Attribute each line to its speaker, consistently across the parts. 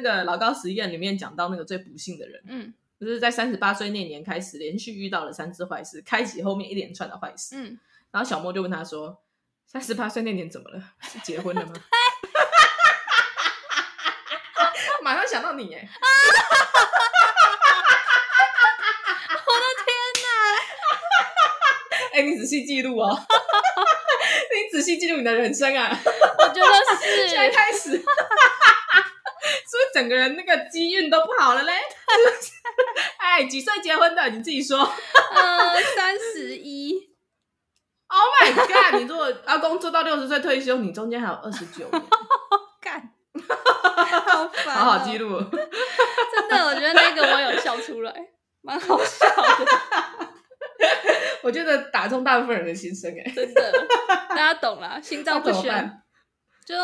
Speaker 1: 那个老高实验里面讲到那个最不幸的人，
Speaker 2: 嗯，
Speaker 1: 就是在三十八岁那年开始连续遇到了三次坏事，开启后面一连串的坏事。
Speaker 2: 嗯，
Speaker 1: 然后小莫就问他说：“三十八岁那年怎么了？是结婚了吗？” 马上想到你哎！
Speaker 2: 我的天哪！
Speaker 1: 哎、欸，你仔细记录哦，你仔细记录你的人生啊！
Speaker 2: 我觉得是，
Speaker 1: 现在开始，整个人那个机运都不好了嘞？哎，几岁结婚的？你自己说。
Speaker 2: 呃，三十一。
Speaker 1: Oh my god！你如果阿公做到六十岁退休，你中间还有二十九年。
Speaker 2: 干。好烦、喔，
Speaker 1: 好好记录。
Speaker 2: 真的，我觉得那个我有笑出来，蛮好笑的。
Speaker 1: 我觉得打中大部分人的心声，哎，真
Speaker 2: 的，大家懂了，心照不宣。就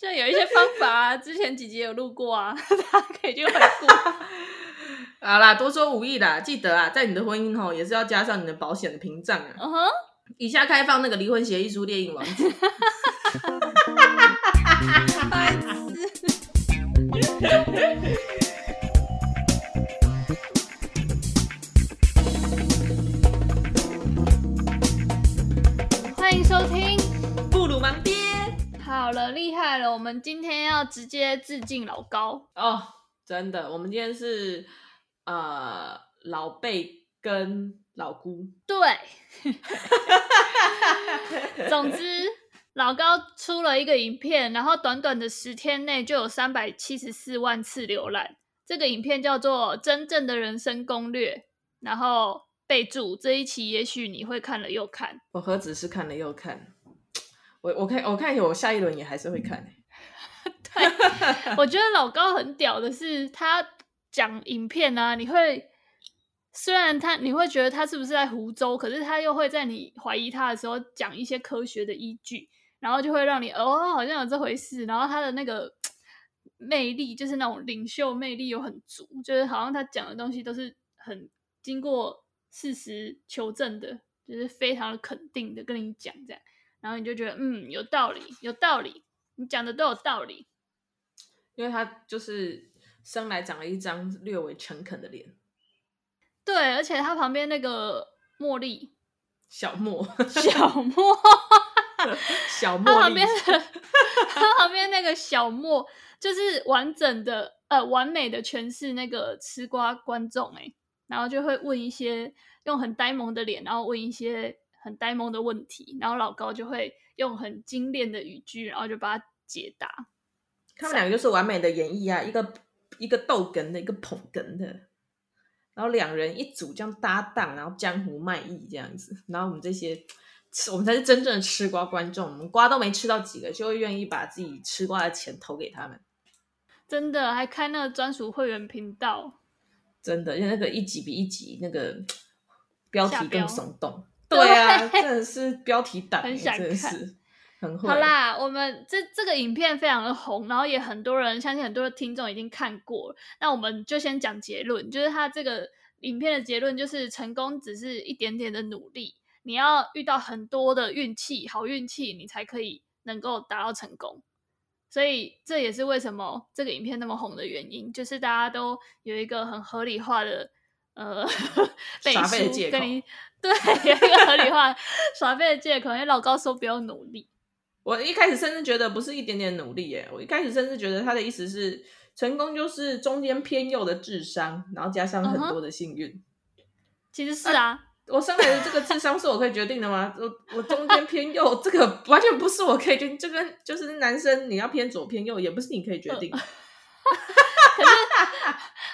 Speaker 2: 就有一些方法啊，之前几集有录过啊，大家可以去回顾。
Speaker 1: 好啦，多说无益啦，记得啊，在你的婚姻吼也是要加上你的保险的屏障啊。
Speaker 2: 嗯哼，
Speaker 1: 以下开放那个离婚协议书列印网址。
Speaker 2: 我们今天要直接致敬老高
Speaker 1: 哦，真的，我们今天是呃老贝跟老姑。
Speaker 2: 对，总之。老高出了一个影片，然后短短的十天内就有三百七十四万次浏览。这个影片叫做《真正的人生攻略》，然后备注这一期也许你会看了又看。
Speaker 1: 我何止是看了又看，我我看我看我下一轮也还是会看。
Speaker 2: 对，我觉得老高很屌的是，他讲影片啊，你会虽然他你会觉得他是不是在胡诌，可是他又会在你怀疑他的时候讲一些科学的依据。然后就会让你哦，好像有这回事。然后他的那个魅力，就是那种领袖魅力又很足，就是好像他讲的东西都是很经过事实求证的，就是非常的肯定的跟你讲这样。然后你就觉得嗯，有道理，有道理，你讲的都有道理。
Speaker 1: 因为他就是生来长了一张略微诚恳的脸。
Speaker 2: 对，而且他旁边那个茉莉，
Speaker 1: 小莫，
Speaker 2: 小莫。
Speaker 1: 小莫，
Speaker 2: 他旁边的，他旁边那个小莫，就是完整的，呃，完美的诠释那个吃瓜观众哎，然后就会问一些用很呆萌的脸，然后问一些很呆萌的问题，然后老高就会用很精炼的语句，然后就把它解答。
Speaker 1: 他们两个就是完美的演绎啊，一个一个逗哏的，一个捧哏的，然后两人一组这样搭档，然后江湖卖艺这样子，然后我们这些。我们才是真正的吃瓜观众，我们瓜都没吃到几个，就会愿意把自己吃瓜的钱投给他们。
Speaker 2: 真的，还开那个专属会员频道。
Speaker 1: 真的，因为那个一集比一集那个标题更耸动。对啊，真的是
Speaker 2: 标题党，
Speaker 1: 真的是很会。
Speaker 2: 好啦，我们这这个影片非常的红，然后也很多人，相信很多的听众已经看过了。那我们就先讲结论，就是他这个影片的结论就是成功只是一点点的努力。你要遇到很多的运气，好运气，你才可以能够达到成功。所以这也是为什么这个影片那么红的原因，就是大家都有一个很合理化的呃
Speaker 1: 耍废的借口，
Speaker 2: 跟你对，有一个合理化 耍废的借口，因为老高说不用努力。
Speaker 1: 我一开始甚至觉得不是一点点努力耶，我一开始甚至觉得他的意思是成功就是中间偏右的智商，然后加上很多的幸运。
Speaker 2: Uh-huh. 其实是啊。啊
Speaker 1: 我生来的这个智商是我可以决定的吗？我我中间偏右，这个完全不是我可以决定。这个就是男生你要偏左偏右，也不是你可以决定。可
Speaker 2: 是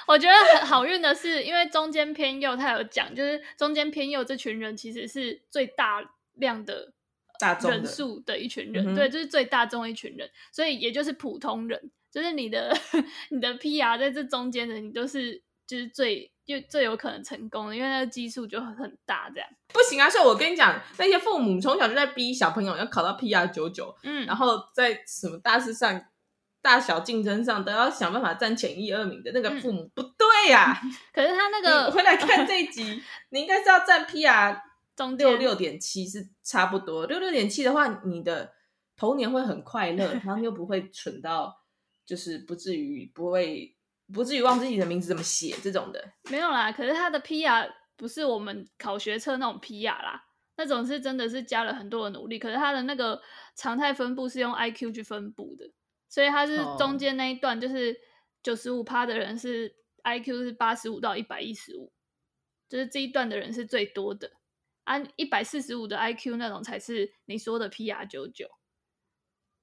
Speaker 2: 我觉得很好运的是，因为中间偏右，他有讲，就是中间偏右这群人其实是最大量的
Speaker 1: 大众
Speaker 2: 人数的一群人，对，就是最大众的一群人，所以也就是普通人，就是你的 你的 PR 在这中间的，你都是就是最。就最有可能成功的，因为那个基数就很大，这样
Speaker 1: 不行啊！所以我跟你讲，那些父母从小就在逼小朋友要考到 PR 九九，嗯，然后在什么大事上、大小竞争上都要想办法占前一二名的那个父母、嗯、不对呀、啊。
Speaker 2: 可是他那 个
Speaker 1: 回来看 这一集，你应该是要占 PR 中六六点七是差不多，六六点七的话，你的童年会很快乐，然后又不会蠢到就是不至于不会不至于忘记自己的名字怎么写这种的。
Speaker 2: 没有啦，可是他的 PR 不是我们考学测那种 PR 啦，那种是真的是加了很多的努力。可是他的那个常态分布是用 IQ 去分布的，所以他是中间那一段就是九十五趴的人是 IQ 是八十五到一百一十五，就是这一段的人是最多的。按一百四十五的 IQ 那种才是你说的 PR 九九，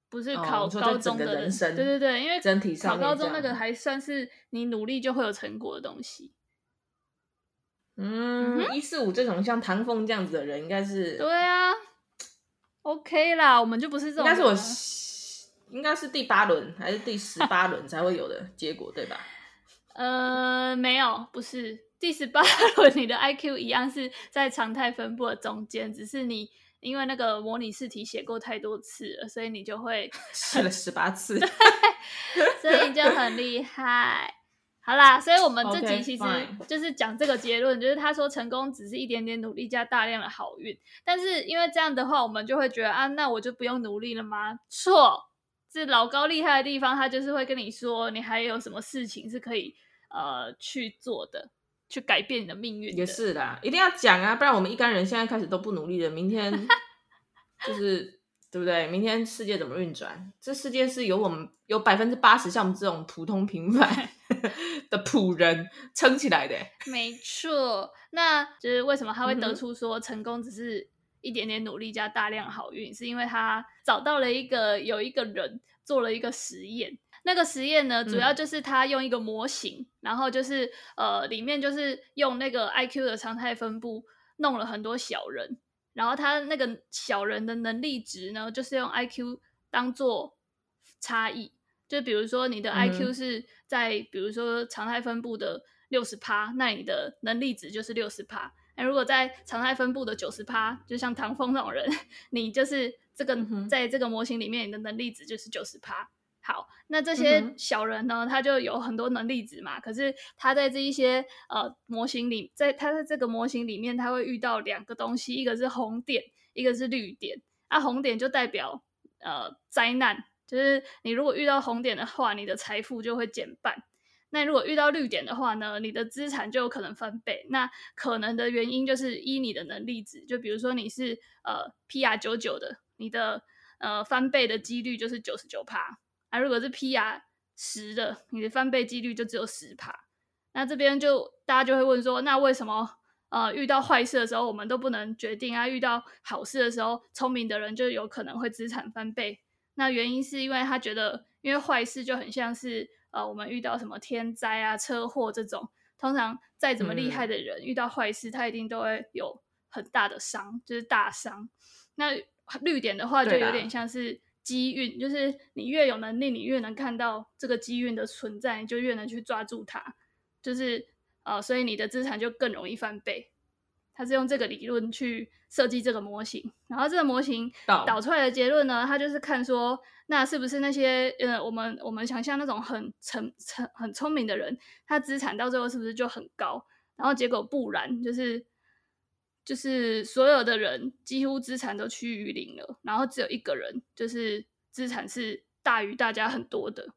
Speaker 2: 不是考高中的人生。对对对，因为整体考高中那个还算是你努力就会有成果的东西。
Speaker 1: 嗯，一四五这种像唐凤这样子的人，应该是
Speaker 2: 对啊，OK 啦，我们就不是这种。
Speaker 1: 应该是我，应该是第八轮还是第十八轮才会有的结果，对吧？
Speaker 2: 呃，没有，不是。第十八轮，你的 IQ 一样是在常态分布的中间，只是你因为那个模拟试题写过太多次了，所以你就会
Speaker 1: 试了十八次，
Speaker 2: 所以你就很厉害。好啦，所以我们这集其实就是讲这个结论，就是他说成功只是一点点努力加大量的好运，但是因为这样的话，我们就会觉得啊，那我就不用努力了吗？错，是老高厉害的地方，他就是会跟你说，你还有什么事情是可以呃去做的。去改变你的命运，
Speaker 1: 也是的，一定要讲啊，不然我们一干人现在开始都不努力了，明天 就是对不对？明天世界怎么运转？这世界是由我们有百分之八十像我们这种普通平凡 的仆人撑起来的。
Speaker 2: 没错，那就是为什么他会得出说成功只是一点点努力加大量好运，嗯、是因为他找到了一个有一个人做了一个实验。那个实验呢，主要就是他用一个模型，嗯、然后就是呃，里面就是用那个 IQ 的常态分布弄了很多小人，然后他那个小人的能力值呢，就是用 IQ 当做差异，就比如说你的 IQ 是在、嗯、比如说常态分布的六十趴，那你的能力值就是六十趴。那如果在常态分布的九十趴，就像唐风那种人，你就是这个、嗯、在这个模型里面，你的能力值就是九十趴。好，那这些小人呢，他就有很多能力值嘛。可是他在这一些呃模型里，在他在这个模型里面，他会遇到两个东西，一个是红点，一个是绿点。啊，红点就代表呃灾难，就是你如果遇到红点的话，你的财富就会减半。那如果遇到绿点的话呢，你的资产就有可能翻倍。那可能的原因就是依你的能力值，就比如说你是呃 PR 九九的，你的呃翻倍的几率就是九十九趴。啊，如果是 PR 十的，你的翻倍几率就只有十趴。那这边就大家就会问说，那为什么呃遇到坏事的时候我们都不能决定啊？遇到好事的时候，聪明的人就有可能会资产翻倍。那原因是因为他觉得，因为坏事就很像是呃我们遇到什么天灾啊、车祸这种，通常再怎么厉害的人、嗯、遇到坏事，他一定都会有很大的伤，就是大伤。那绿点的话，就有点像是。机运就是你越有能力，你越能看到这个机运的存在，你就越能去抓住它。就是呃，所以你的资产就更容易翻倍。他是用这个理论去设计这个模型，然后这个模型导出来的结论呢，他就是看说，那是不是那些呃，我们我们想象那种很成成很聪明的人，他资产到最后是不是就很高？然后结果不然，就是。就是所有的人几乎资产都趋于零了，然后只有一个人就是资产是大于大家很多的，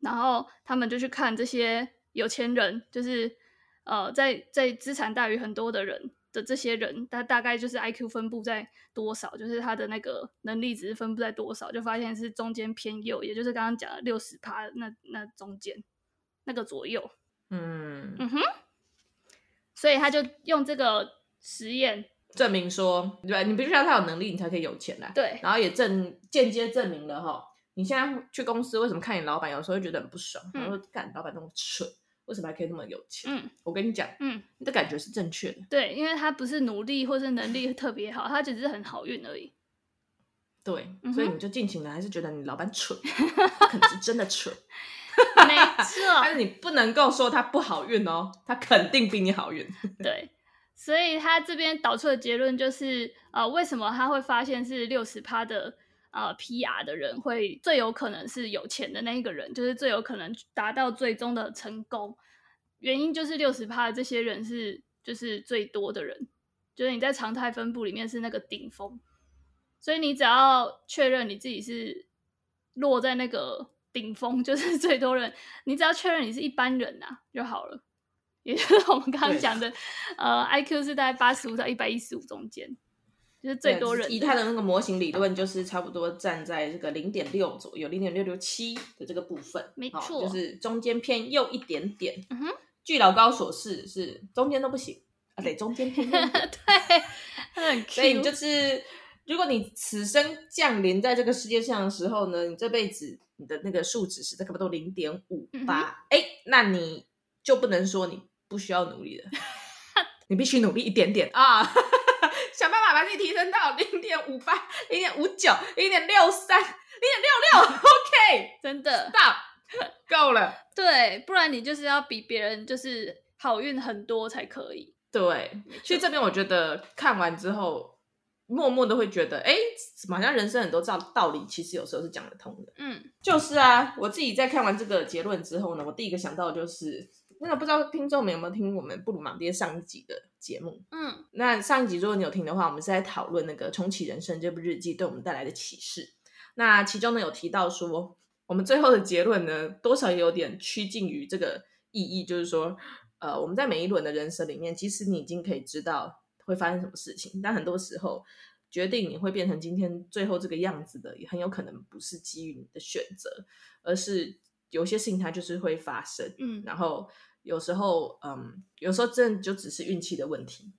Speaker 2: 然后他们就去看这些有钱人，就是呃，在在资产大于很多的人的这些人，他大概就是 IQ 分布在多少，就是他的那个能力值分布在多少，就发现是中间偏右，也就是刚刚讲的六十趴那那中间那个左右，嗯。嗯哼，所以他就用这个。实验
Speaker 1: 证明说，对，你必须要他有能力，你才可以有钱来。
Speaker 2: 对，
Speaker 1: 然后也证间接证明了哈，你现在去公司为什么看你老板有时候会觉得很不爽？然后干老板那么蠢，为什么还可以那么有钱？嗯，我跟你讲，嗯，你的感觉是正确的。
Speaker 2: 对，因为他不是努力或是能力特别好，他只是很好运而已。
Speaker 1: 对，所以你就尽情的还是觉得你老板蠢，可能是真的蠢。
Speaker 2: 没错，
Speaker 1: 但是你不能够说他不好运哦，他肯定比你好运。
Speaker 2: 对。所以他这边导出的结论就是，呃，为什么他会发现是六十趴的呃 PR 的人会最有可能是有钱的那一个人，就是最有可能达到最终的成功。原因就是六十趴的这些人是就是最多的人，就是你在常态分布里面是那个顶峰。所以你只要确认你自己是落在那个顶峰，就是最多人，你只要确认你是一般人呐、就好了。也就是我们刚刚讲的，呃，IQ 是大概八十五到一百一十五中间，就是最多人。
Speaker 1: 以他的那个模型理论，就是差不多站在这个零点六左右，零点六六七的这个部分，
Speaker 2: 没错，
Speaker 1: 就是中间偏右一点点。
Speaker 2: 嗯哼，
Speaker 1: 据老高所示，是中间都不行啊，对中间偏右。
Speaker 2: 对。
Speaker 1: 所以你就是，如果你此生降临在这个世界上的时候呢，你这辈子你的那个数值是差不多零点五八，哎，那你就不能说你。不需要努力的，你必须努力一点点啊！想办法把自己提升到零点五八、零点五九、零点六三、零点六六。OK，
Speaker 2: 真的
Speaker 1: ，Stop，够了。
Speaker 2: 对，不然你就是要比别人就是好运很多才可以。
Speaker 1: 对，所以这边我觉得看完之后，默默的会觉得，哎，好像人生很多道道理，其实有时候是讲得通的。
Speaker 2: 嗯，
Speaker 1: 就是啊，我自己在看完这个结论之后呢，我第一个想到的就是。那不知道听众们有没有听我们布鲁芒爹上一集的节目？
Speaker 2: 嗯，
Speaker 1: 那上一集如果你有听的话，我们是在讨论那个《重启人生》这部日记对我们带来的启示。那其中呢有提到说，我们最后的结论呢，多少也有点趋近于这个意义，就是说，呃，我们在每一轮的人生里面，其实你已经可以知道会发生什么事情，但很多时候决定你会变成今天最后这个样子的，也很有可能不是基于你的选择，而是有些事情它就是会发生。
Speaker 2: 嗯，
Speaker 1: 然后。有时候，嗯，有时候真的就只是运气的问题。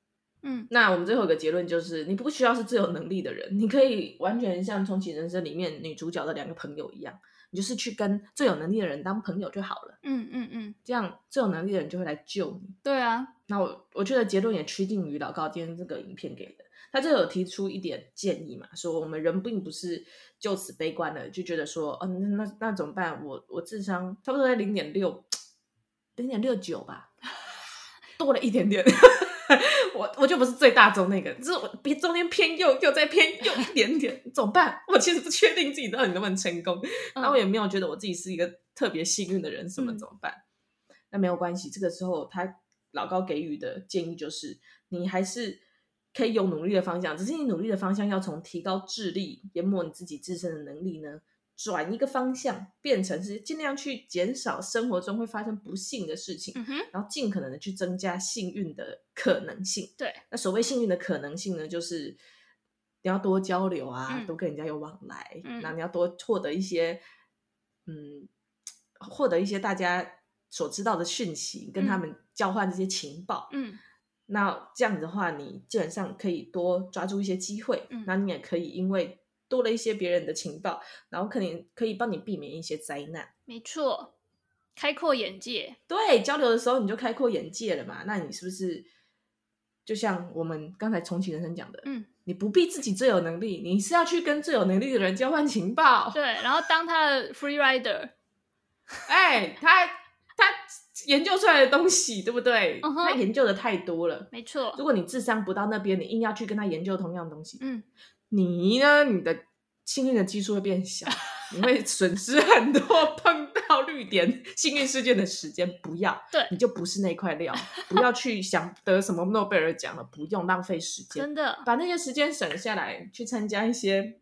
Speaker 2: 嗯，
Speaker 1: 那我们最后一个结论就是，你不需要是最有能力的人，你可以完全像《重启人生》里面女主角的两个朋友一样，你就是去跟最有能力的人当朋友就好了。
Speaker 2: 嗯嗯嗯，
Speaker 1: 这样最有能力的人就会来救你。
Speaker 2: 对啊，
Speaker 1: 那我我觉得结论也趋近于老高今天这个影片给的，他就有提出一点建议嘛，说我们人并不是就此悲观了，就觉得说，哦，那那那怎么办？我我智商差不多在零点六。零点六九吧，多了一点点。我我就不是最大宗那个，就是我比中间偏右，又再偏右一点点，怎么办？我其实不确定自己到底能不能成功，嗯、然后我也没有觉得我自己是一个特别幸运的人，什么怎么办？嗯、那没有关系，这个时候他老高给予的建议就是，你还是可以有努力的方向，只是你努力的方向要从提高智力、研磨你自己自身的能力呢。转一个方向，变成是尽量去减少生活中会发生不幸的事情，
Speaker 2: 嗯，
Speaker 1: 然后尽可能的去增加幸运的可能性。
Speaker 2: 对，那
Speaker 1: 所谓幸运的可能性呢，就是你要多交流啊，
Speaker 2: 嗯、
Speaker 1: 多跟人家有往来，
Speaker 2: 嗯，
Speaker 1: 那你要多获得一些，嗯，获得一些大家所知道的讯息，跟他们交换这些情报，
Speaker 2: 嗯，
Speaker 1: 那这样子的话，你基本上可以多抓住一些机会，
Speaker 2: 嗯，
Speaker 1: 那你也可以因为。多了一些别人的情报，然后可能可以帮你避免一些灾难。
Speaker 2: 没错，开阔眼界。
Speaker 1: 对，交流的时候你就开阔眼界了嘛。那你是不是就像我们刚才重启人生讲的？
Speaker 2: 嗯，
Speaker 1: 你不必自己最有能力，你是要去跟最有能力的人交换情报。
Speaker 2: 对，然后当他的 free rider。
Speaker 1: 哎，他他研究出来的东西，对不对？Uh huh. 他研究的太多了。
Speaker 2: 没错。
Speaker 1: 如果你智商不到那边，你硬要去跟他研究同样东西，
Speaker 2: 嗯。
Speaker 1: 你呢？你的幸运的基数会变小，你会损失很多碰到绿点幸运事件的时间。不要，
Speaker 2: 对，
Speaker 1: 你就不是那块料，不要去想得什么诺贝尔奖了，不用浪费时间。
Speaker 2: 真的，
Speaker 1: 把那些时间省下来，去参加一些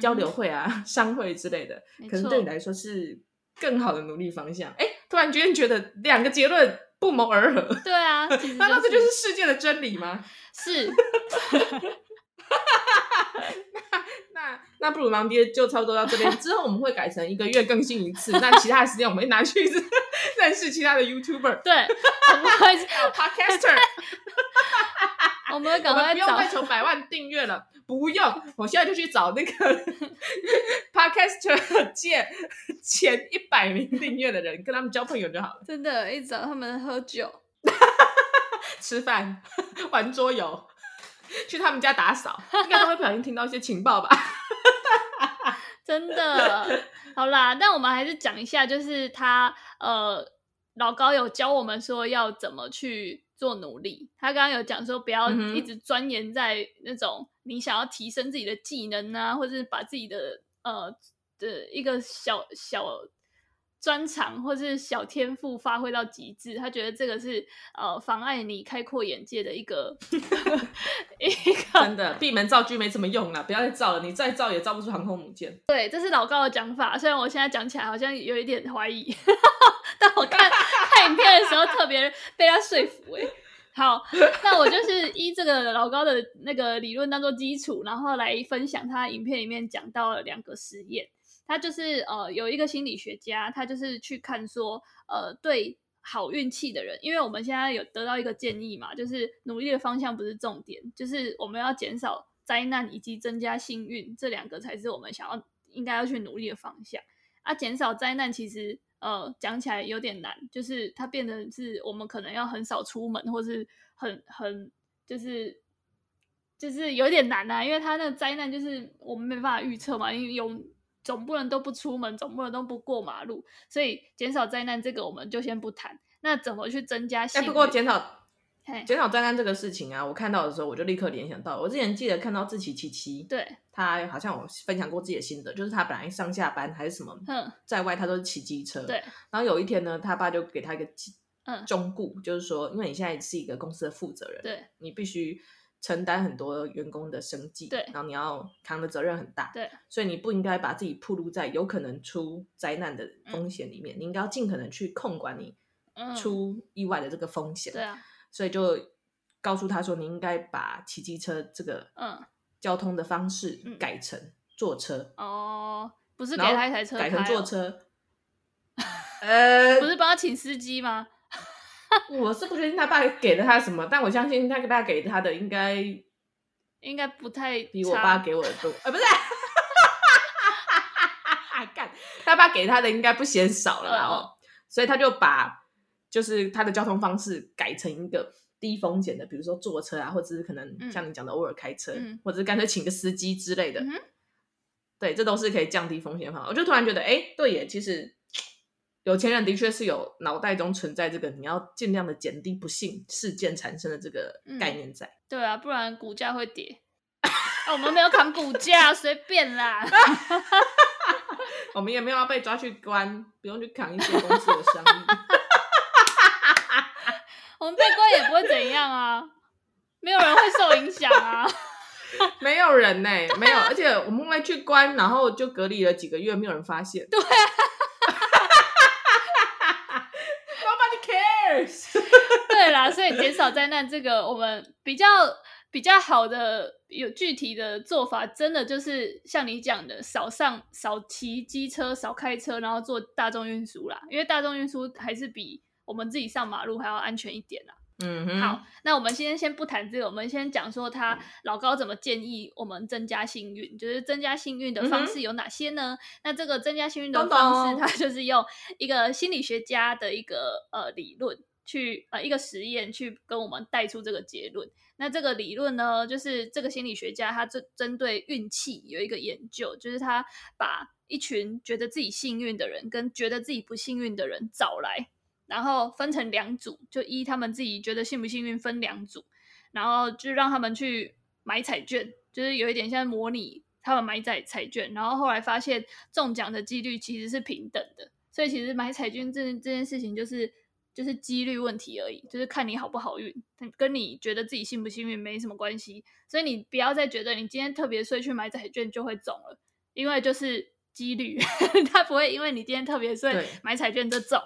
Speaker 1: 交流会啊、嗯、商会之类的，可能对你来说是更好的努力方向。哎，突然间觉得两个结论不谋而合。
Speaker 2: 对啊，
Speaker 1: 难道 这就是世界的真理吗？
Speaker 2: 是。
Speaker 1: 那那那布鲁芒爹就差不多到这边，之后我们会改成一个月更新一次。那其他的时间我们会拿去 认识其他的 YouTuber，
Speaker 2: 对，我们会
Speaker 1: Podcaster，
Speaker 2: 我们赶快
Speaker 1: 不用再求百万订阅了，不用，我现在就去找那个 Podcaster 界前一百名订阅的人，跟他们交朋友就好了。
Speaker 2: 真的，一找他们喝酒、
Speaker 1: 吃饭、玩桌游。去他们家打扫，应该都会不小心听到一些情报吧？
Speaker 2: 真的，好啦，但我们还是讲一下，就是他呃，老高有教我们说要怎么去做努力。他刚刚有讲说，不要一直钻研在那种你想要提升自己的技能啊，或者是把自己的呃的一个小小专长或是小天赋发挥到极致，他觉得这个是呃妨碍你开阔眼界的一个 一个
Speaker 1: 真的闭门造车没什么用啦，不要再造了，你再造也造不出航空母舰。
Speaker 2: 对，这是老高的讲法，虽然我现在讲起来好像有一点怀疑，但我看 看影片的时候特别被他说服哎。好，那我就是依这个老高的那个理论当做基础，然后来分享他影片里面讲到了两个实验。他就是呃有一个心理学家，他就是去看说呃对好运气的人，因为我们现在有得到一个建议嘛，就是努力的方向不是重点，就是我们要减少灾难以及增加幸运，这两个才是我们想要应该要去努力的方向。啊，减少灾难其实呃讲起来有点难，就是它变得是我们可能要很少出门，或是很很就是就是有点难啊，因为它那个灾难就是我们没办法预测嘛，因为有。总不能都不出门，总不能都不过马路，所以减少灾难这个我们就先不谈。那怎么去增加？
Speaker 1: 哎，不过减少减少灾难这个事情啊，我看到的时候我就立刻联想到，我之前记得看到志奇七七，
Speaker 2: 对，
Speaker 1: 他好像我分享过自己的心得，就是他本来上下班还是什么，嗯，在外他都是骑机车，
Speaker 2: 对。
Speaker 1: 然后有一天呢，他爸就给他一个嗯忠告，就是说，因为你现在是一个公司的负责人，
Speaker 2: 对，
Speaker 1: 你必须。承担很多员工的生计，
Speaker 2: 对，
Speaker 1: 然后你要扛的责任很大，
Speaker 2: 对，
Speaker 1: 所以你不应该把自己暴露在有可能出灾难的风险里面，嗯、你应该要尽可能去控管你出意外的这个风险，对、嗯、啊，所以就告诉他说，你应该把骑机车这个嗯。交通的方式改成坐车、
Speaker 2: 嗯、哦，不是给他一台车、哦，
Speaker 1: 改成坐车，呃，
Speaker 2: 不是帮他请司机吗？
Speaker 1: 我是不确定他爸给了他什么，但我相信他爸给他的应该
Speaker 2: 应该不太
Speaker 1: 比我爸给我的多，呃，不是，干，他爸给他的应该不嫌少了，然后，所以他就把就是他的交通方式改成一个低风险的，比如说坐车啊，或者是可能像你讲的偶尔开车，嗯、或者是干脆请个司机之类的、嗯，对，这都是可以降低风险的方法。我就突然觉得，哎，对耶，其实。有钱人的确是有脑袋中存在这个，你要尽量的减低不幸事件产生的这个概念在。
Speaker 2: 嗯、对啊，不然股价会跌。啊、我们没有扛股价，随便啦。
Speaker 1: 我们也没有要被抓去关，不用去扛一些公司的生意。
Speaker 2: 我们被关也不会怎样啊，没有人会受影响啊。
Speaker 1: 没有人呢、欸，没有，而且我们会去关，然后就隔离了几个月，没有人发现。
Speaker 2: 对啊。对啦，所以减少灾难这个，我们比较比较好的有具体的做法，真的就是像你讲的，少上少骑机车，少开车，然后坐大众运输啦。因为大众运输还是比我们自己上马路还要安全一点啦。
Speaker 1: 嗯哼，
Speaker 2: 好，那我们今天先不谈这个，我们先讲说他老高怎么建议我们增加幸运，就是增加幸运的方式有哪些呢？嗯、那这个增加幸运的方式，它就是用一个心理学家的一个呃理论去呃一个实验去跟我们带出这个结论。那这个理论呢，就是这个心理学家他针针对运气有一个研究，就是他把一群觉得自己幸运的人跟觉得自己不幸运的人找来。然后分成两组，就依他们自己觉得幸不幸运分两组，然后就让他们去买彩券，就是有一点像模拟他们买彩彩券。然后后来发现中奖的几率其实是平等的，所以其实买彩券这这件事情就是就是几率问题而已，就是看你好不好运，跟你觉得自己幸不幸运没什么关系。所以你不要再觉得你今天特别衰去买彩券就会中了，因为就是几率，他不会因为你今天特别衰买彩券就中。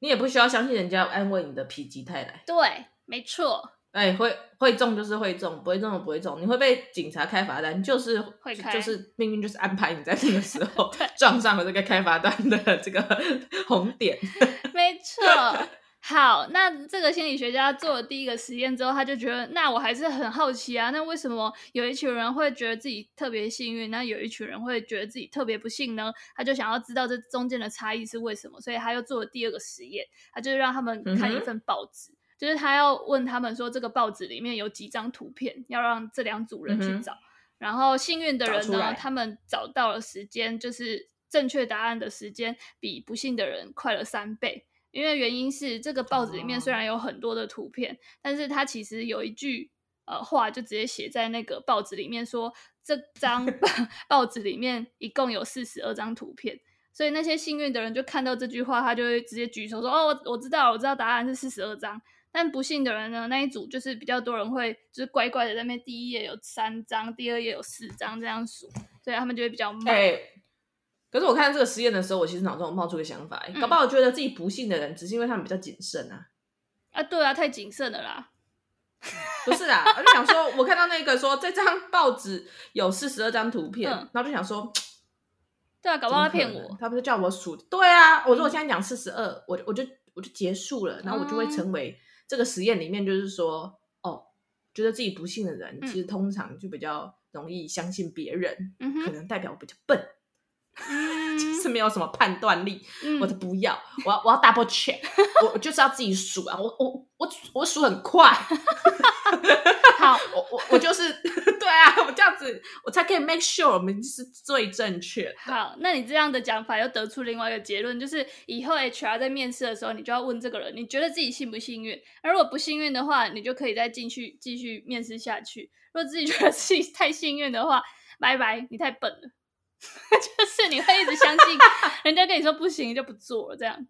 Speaker 1: 你也不需要相信人家安慰你的否极泰来。
Speaker 2: 对，没错。
Speaker 1: 哎、欸，会会中就是会中，不会中就不会中。你会被警察开罚单，就是会开，就是命运就是安排你在那个时候 撞上了这个开罚单的这个 红点。
Speaker 2: 没错。好，那这个心理学家做了第一个实验之后，他就觉得，那我还是很好奇啊，那为什么有一群人会觉得自己特别幸运，那有一群人会觉得自己特别不幸呢？他就想要知道这中间的差异是为什么，所以他又做了第二个实验，他就让他们看一份报纸，嗯、就是他要问他们说，这个报纸里面有几张图片，要让这两组人去找，嗯、然后幸运的人呢，他们找到了时间，就是正确答案的时间比不幸的人快了三倍。因为原因是这个报纸里面虽然有很多的图片，哦、但是它其实有一句呃话就直接写在那个报纸里面说，这张 报纸里面一共有四十二张图片，所以那些幸运的人就看到这句话，他就会直接举手说：“哦，我我知道，我知道答案是四十二张。”但不幸的人呢，那一组就是比较多人会就是乖乖的在那边第一页有三张，第二页有四张这样数，所以他们就会比较慢。
Speaker 1: 欸可是我看这个实验的时候，我其实脑中冒出个想法，搞不好我觉得自己不幸的人，只是因为他们比较谨慎啊。
Speaker 2: 啊，对啊，太谨慎了啦。
Speaker 1: 不是啊，我就想说，我看到那个说这张报纸有四十二张图片，嗯、然后就想说，
Speaker 2: 对啊，搞不好他骗我，
Speaker 1: 他不是叫我数？对啊，我说我现在讲四十二，我我就我就结束了，然后我就会成为这个实验里面，就是说，嗯、哦，觉得自己不幸的人，其实通常就比较容易相信别人，嗯、可能代表我比较笨。嗯，就是没有什么判断力，嗯、我都不要，我要我要 double check，我就是要自己数啊，我我我我数很快，好，我我我就是对啊，我这样子我才可以 make sure 我们是最正确。
Speaker 2: 好，那你这样的讲法又得出另外一个结论，就是以后 HR 在面试的时候，你就要问这个人，你觉得自己幸不幸运？而如果不幸运的话，你就可以再进去继续面试下去。如果自己觉得自己太幸运的话，拜拜，你太笨了。就是你会一直相信 人家跟你说不行就不做了这样，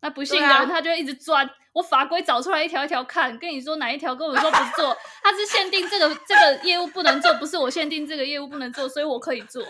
Speaker 2: 那不信的人他就一直钻。我法规找出来一条一条看，跟你说哪一条跟我说不做，他是限定这个这个业务不能做，不是我限定这个业务不能做，所以我可以做。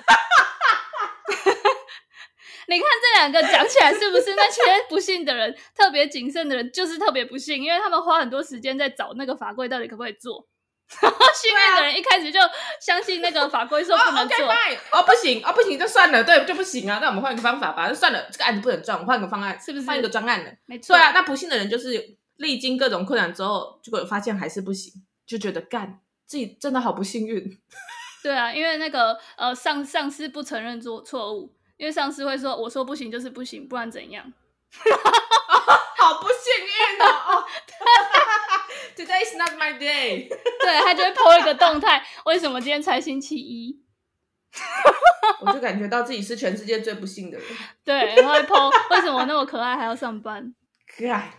Speaker 2: 你看这两个讲起来是不是那些不信的人特别谨慎的人就是特别不信，因为他们花很多时间在找那个法规到底可不可以做。幸运的人一开始就相信那个法规说不能做，哦、okay,
Speaker 1: 哦不行，哦不行，就算了，对，就不行啊。那我们换一个方法吧，那算了，这个案子不能转，我换个方案，
Speaker 2: 是不是？
Speaker 1: 换一个专案的，
Speaker 2: 没错。
Speaker 1: 对啊，那不幸的人就是历经各种困难之后，结果发现还是不行，就觉得干自己真的好不幸运。
Speaker 2: 对啊，因为那个呃上上司不承认做错误，因为上司会说我说不行就是不行，不然怎样？
Speaker 1: 好不幸运哦。Today is not my day。
Speaker 2: 对，他就会 po 一个动态。为什么今天才星期一？
Speaker 1: 我就感觉到自己是全世界最不幸的人。
Speaker 2: 对，然后会 po 为什么那么可爱还要上班？
Speaker 1: 可爱。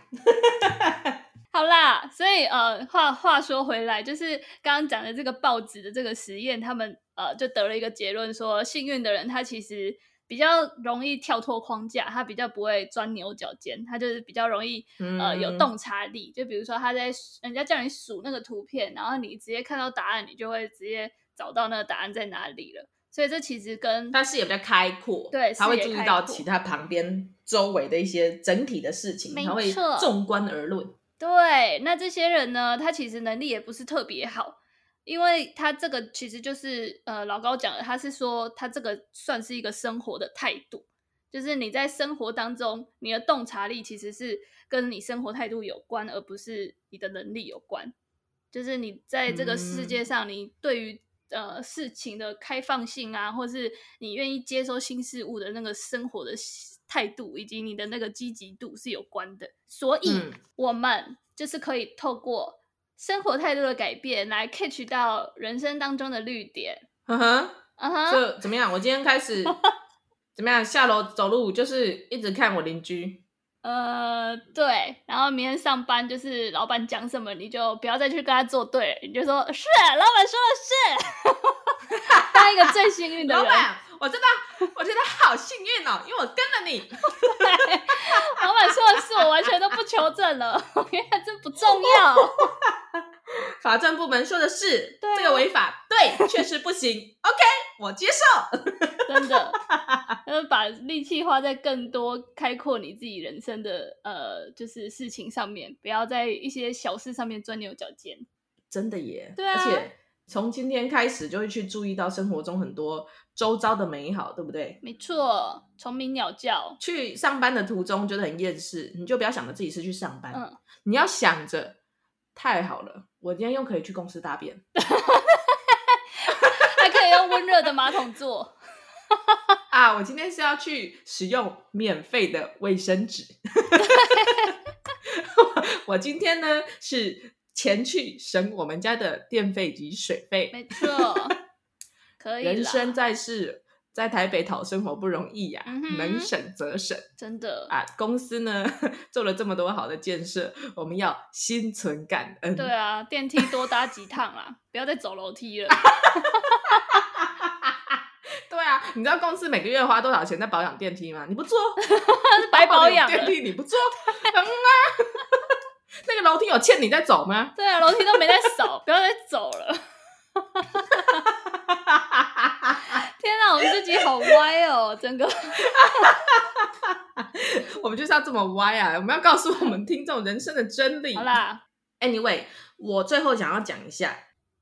Speaker 2: 好啦，所以呃，话话说回来，就是刚刚讲的这个报纸的这个实验，他们呃就得了一个结论，说幸运的人他其实。比较容易跳脱框架，他比较不会钻牛角尖，他就是比较容易、嗯、呃有洞察力。就比如说他在人家叫你数那个图片，然后你直接看到答案，你就会直接找到那个答案在哪里了。所以这其实跟
Speaker 1: 他视野比较开阔，
Speaker 2: 对，
Speaker 1: 他会注意到其他旁边周围的一些整体的事情，他会纵观而论。
Speaker 2: 对，那这些人呢，他其实能力也不是特别好。因为他这个其实就是呃老高讲的，他是说他这个算是一个生活的态度，就是你在生活当中，你的洞察力其实是跟你生活态度有关，而不是你的能力有关。就是你在这个世界上，你对于呃事情的开放性啊，或是你愿意接收新事物的那个生活的态度，以及你的那个积极度是有关的。所以我们就是可以透过。生活态度的改变，来 catch 到人生当中的绿点。嗯哼，嗯哼，
Speaker 1: 就怎么样？我今天开始 怎么样？下楼走路就是一直看我邻居。
Speaker 2: 呃，对。然后明天上班就是老板讲什么，你就不要再去跟他作对，你就说是老板说的是。当一个最幸运的人。
Speaker 1: 我真的，我觉得好幸运哦，因为我跟了你。
Speaker 2: 对，老板说的是，我完全都不求证了，因为这不重要。
Speaker 1: 法政部门说的是，这个违法，对，确实不行。OK，我接受。
Speaker 2: 真的，要把力气花在更多开阔你自己人生的呃，就是事情上面，不要在一些小事上面钻牛角尖。
Speaker 1: 真的耶，
Speaker 2: 对啊，
Speaker 1: 而且从今天开始就会去注意到生活中很多。周遭的美好，对不对？
Speaker 2: 没错，虫鸣鸟叫。
Speaker 1: 去上班的途中觉得很厌世，你就不要想着自己是去上班，
Speaker 2: 嗯，
Speaker 1: 你要想着太好了，我今天又可以去公司大便，
Speaker 2: 还可以用温热的马桶坐。
Speaker 1: 啊，我今天是要去使用免费的卫生纸。我今天呢是前去省我们家的电费及水费。
Speaker 2: 没错。
Speaker 1: 人生在世，在台北讨生活不容易呀、啊，嗯、能省则省，
Speaker 2: 真的
Speaker 1: 啊！公司呢 做了这么多好的建设，我们要心存感恩。
Speaker 2: 对啊，电梯多搭几趟啦，不要再走楼梯了。
Speaker 1: 对啊，你知道公司每个月花多少钱在保养电梯吗？你不做，
Speaker 2: 白保养
Speaker 1: 电梯你不做，疼啊，那个楼梯有欠你在走吗？
Speaker 2: 对啊，楼梯都没在扫，不要再走了。天哪，我们自己好歪哦，整个。
Speaker 1: 我们就是要这么歪啊！我们要告诉我们听众人生的真理。
Speaker 2: 好啦
Speaker 1: ，Anyway，我最后想要讲一下，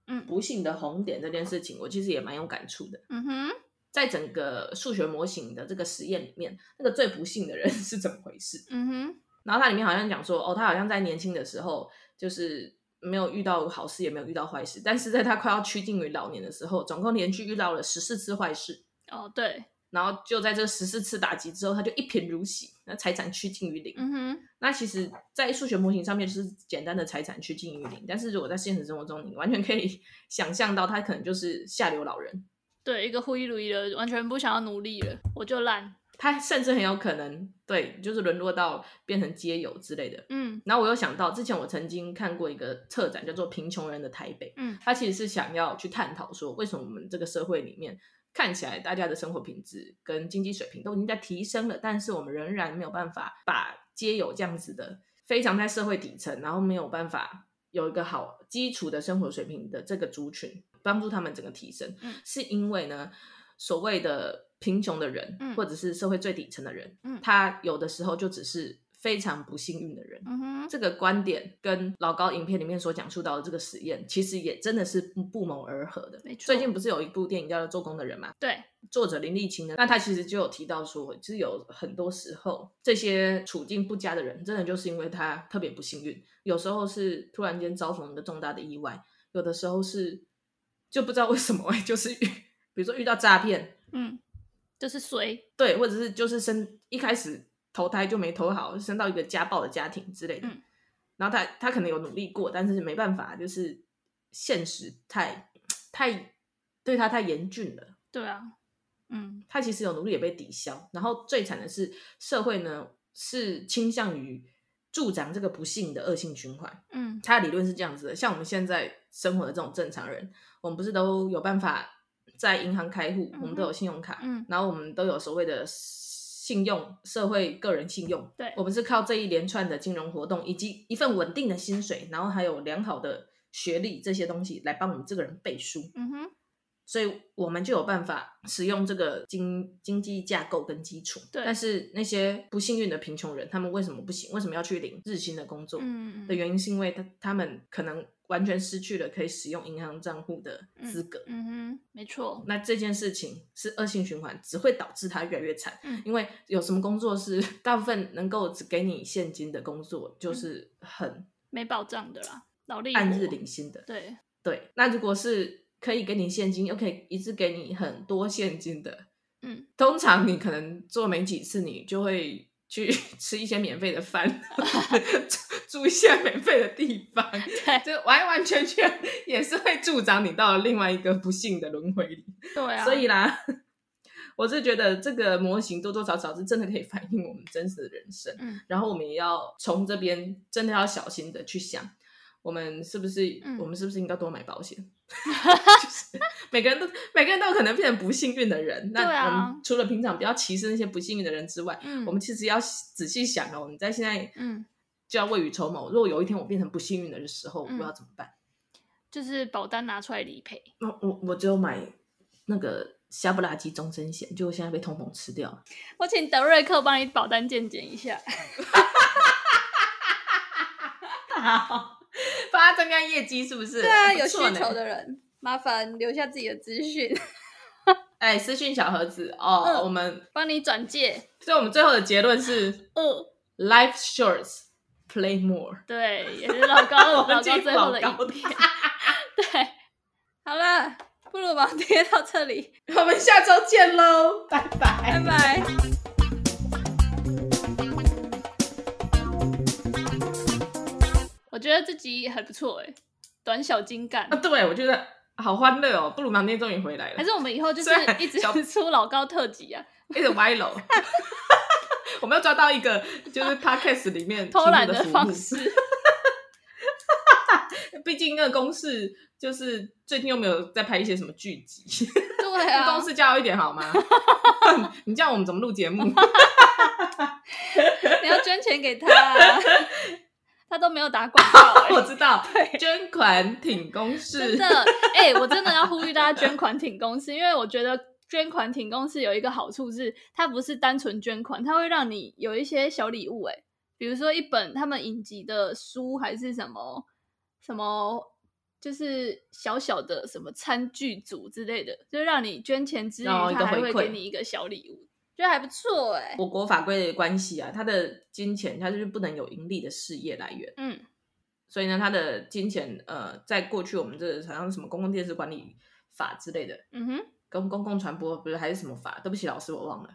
Speaker 2: 嗯，
Speaker 1: 不幸的红点这件事情，我其实也蛮有感触的。
Speaker 2: 嗯哼，
Speaker 1: 在整个数学模型的这个实验里面，那个最不幸的人 是怎么回事？
Speaker 2: 嗯哼，
Speaker 1: 然后它里面好像讲说，哦，他好像在年轻的时候就是没有遇到好事，也没有遇到坏事，但是在他快要趋近于老年的时候，总共连续遇到了十四次坏事。
Speaker 2: 哦，对。
Speaker 1: 然后就在这十四次打击之后，他就一贫如洗，那财产趋近于零。
Speaker 2: 嗯哼，
Speaker 1: 那其实，在数学模型上面就是简单的财产趋近于零，但是如果在现实生活中，你完全可以 想象到他可能就是下流老人。
Speaker 2: 对，一个忽一如一的，完全不想要努力了，我就烂。
Speaker 1: 他甚至很有可能对，就是沦落到变成街友之类的。
Speaker 2: 嗯，
Speaker 1: 然后我又想到，之前我曾经看过一个策展，叫做《贫穷人的台北》。
Speaker 2: 嗯，
Speaker 1: 他其实是想要去探讨说，为什么我们这个社会里面。看起来大家的生活品质跟经济水平都已经在提升了，但是我们仍然没有办法把街友这样子的非常在社会底层，然后没有办法有一个好基础的生活水平的这个族群帮助他们整个提升，
Speaker 2: 嗯，
Speaker 1: 是因为呢，所谓的贫穷的人，
Speaker 2: 嗯，
Speaker 1: 或者是社会最底层的人，
Speaker 2: 嗯，
Speaker 1: 他有的时候就只是。非常不幸运的人，
Speaker 2: 嗯哼，
Speaker 1: 这个观点跟老高影片里面所讲述到的这个实验，其实也真的是不不谋而合的。最近不是有一部电影叫做《做工的人》吗？
Speaker 2: 对，
Speaker 1: 作者林立清呢，那他其实就有提到说，其实有很多时候，这些处境不佳的人，真的就是因为他特别不幸运。有时候是突然间遭逢一个重大的意外，有的时候是就不知道为什么，就是遇，比如说遇到诈骗，
Speaker 2: 嗯，就是衰，
Speaker 1: 对，或者是就是生一开始。投胎就没投好，生到一个家暴的家庭之类的。
Speaker 2: 嗯、
Speaker 1: 然后他他可能有努力过，但是没办法，就是现实太 太对他太严峻了。
Speaker 2: 对啊，嗯，
Speaker 1: 他其实有努力也被抵消。然后最惨的是，社会呢是倾向于助长这个不幸的恶性循环。
Speaker 2: 嗯，
Speaker 1: 他的理论是这样子的：像我们现在生活的这种正常人，我们不是都有办法在银行开户，嗯、我们都有信用卡，
Speaker 2: 嗯，
Speaker 1: 然后我们都有所谓的。信用、社会、个人信用，
Speaker 2: 对，
Speaker 1: 我们是靠这一连串的金融活动，以及一份稳定的薪水，然后还有良好的学历这些东西来帮我们这个人背书。
Speaker 2: 嗯哼，
Speaker 1: 所以我们就有办法使用这个经经济架构跟基础。
Speaker 2: 对，
Speaker 1: 但是那些不幸运的贫穷人，他们为什么不行？为什么要去领日薪的工作？
Speaker 2: 嗯，
Speaker 1: 的原因是因为他他们可能。完全失去了可以使用银行账户的资格。
Speaker 2: 嗯，嗯哼，没错。
Speaker 1: 那这件事情是恶性循环，只会导致他越来越惨。
Speaker 2: 嗯，
Speaker 1: 因为有什么工作是 大部分能够只给你现金的工作，就是很
Speaker 2: 没保障的啦，劳力
Speaker 1: 按日领薪的。
Speaker 2: 对
Speaker 1: 对，那如果是可以给你现金，又可以一次给你很多现金的，
Speaker 2: 嗯，通
Speaker 1: 常你可能做没几次，你就会。去 吃一些免费的饭，住一些免费的地方，
Speaker 2: 对，
Speaker 1: 就完完全全也是会助长你到了另外一个不幸的轮回里。
Speaker 2: 对啊，
Speaker 1: 所以啦，我是觉得这个模型多多少少是真的可以反映我们真实的人生。
Speaker 2: 嗯，
Speaker 1: 然后我们也要从这边真的要小心的去想。我们是不是？
Speaker 2: 嗯、
Speaker 1: 我们是不是应该多买保险？就是每个人都每个人都有可能变成不幸运的人。那我们除了平常不要歧视那些不幸运的人之外，
Speaker 2: 嗯、
Speaker 1: 我们其实要仔细想哦。你在现在，
Speaker 2: 嗯，
Speaker 1: 就要未雨绸缪。如果有一天我变成不幸运的时候，嗯、我要怎么办？
Speaker 2: 就是保单拿出来理赔。
Speaker 1: 我我我只有买那个瞎不拉几终身险，结果现在被通膨吃掉了。
Speaker 2: 我请德瑞克帮你保单鉴检一下。
Speaker 1: 好。帮他增加业绩是不是？
Speaker 2: 对啊，有需求的人麻烦留下自己的资讯。
Speaker 1: 哎、欸，私讯小盒子哦，嗯、我们
Speaker 2: 帮你转介。
Speaker 1: 所以，我们最后的结论是：
Speaker 2: 嗯
Speaker 1: ，Life shorts, play more。
Speaker 2: 对，也是老高 老高最后的影片。对，好了，不如把贴到这里，
Speaker 1: 我们下周见喽，拜拜，
Speaker 2: 拜拜。我觉得这集还不错哎，短小精干
Speaker 1: 啊！对，我觉得好欢乐哦。布鲁芒爹终于回来了，
Speaker 2: 还是我们以后就是一直 出老高特辑啊，
Speaker 1: 一直歪楼。我们要抓到一个就是 podcast 里面
Speaker 2: 偷懒的方式。
Speaker 1: 毕竟那个公式就是最近又没有在拍一些什么剧集。
Speaker 2: 对啊，
Speaker 1: 公司教育一点好吗？你这样我们怎么录节目？
Speaker 2: 你要捐钱给他啊。他都没有打广告、欸，
Speaker 1: 我知道。
Speaker 2: 对，
Speaker 1: 捐款挺公司，
Speaker 2: 真的，哎、欸，我真的要呼吁大家捐款挺公司，因为我觉得捐款挺公司有一个好处是，它不是单纯捐款，它会让你有一些小礼物、欸，哎，比如说一本他们影集的书，还是什么什么，就是小小的什么餐具组之类的，就让你捐钱之余，他还会给你一个小礼物。觉得还不错哎、欸，
Speaker 1: 我国法规的关系啊，他的金钱他就是不能有盈利的事业来源，
Speaker 2: 嗯，
Speaker 1: 所以呢，他的金钱呃，在过去我们这好像什么公共电视管理法之类的，
Speaker 2: 嗯哼，
Speaker 1: 跟公共传播不是还是什么法？对不起老师，我忘了，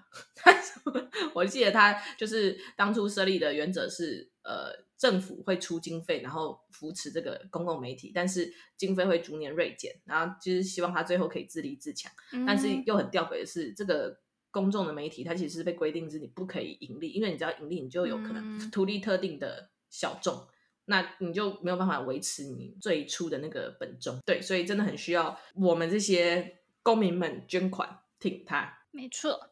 Speaker 1: 我记得他就是当初设立的原则是，呃，政府会出经费，然后扶持这个公共媒体，但是经费会逐年锐减，然后就是希望他最后可以自立自强，嗯、但是又很吊诡的是这个。公众的媒体，它其实是被规定是你不可以盈利，因为你只要盈利，你就有可能图利特定的小众，嗯、那你就没有办法维持你最初的那个本宗。对，所以真的很需要我们这些公民们捐款挺他。
Speaker 2: 没错，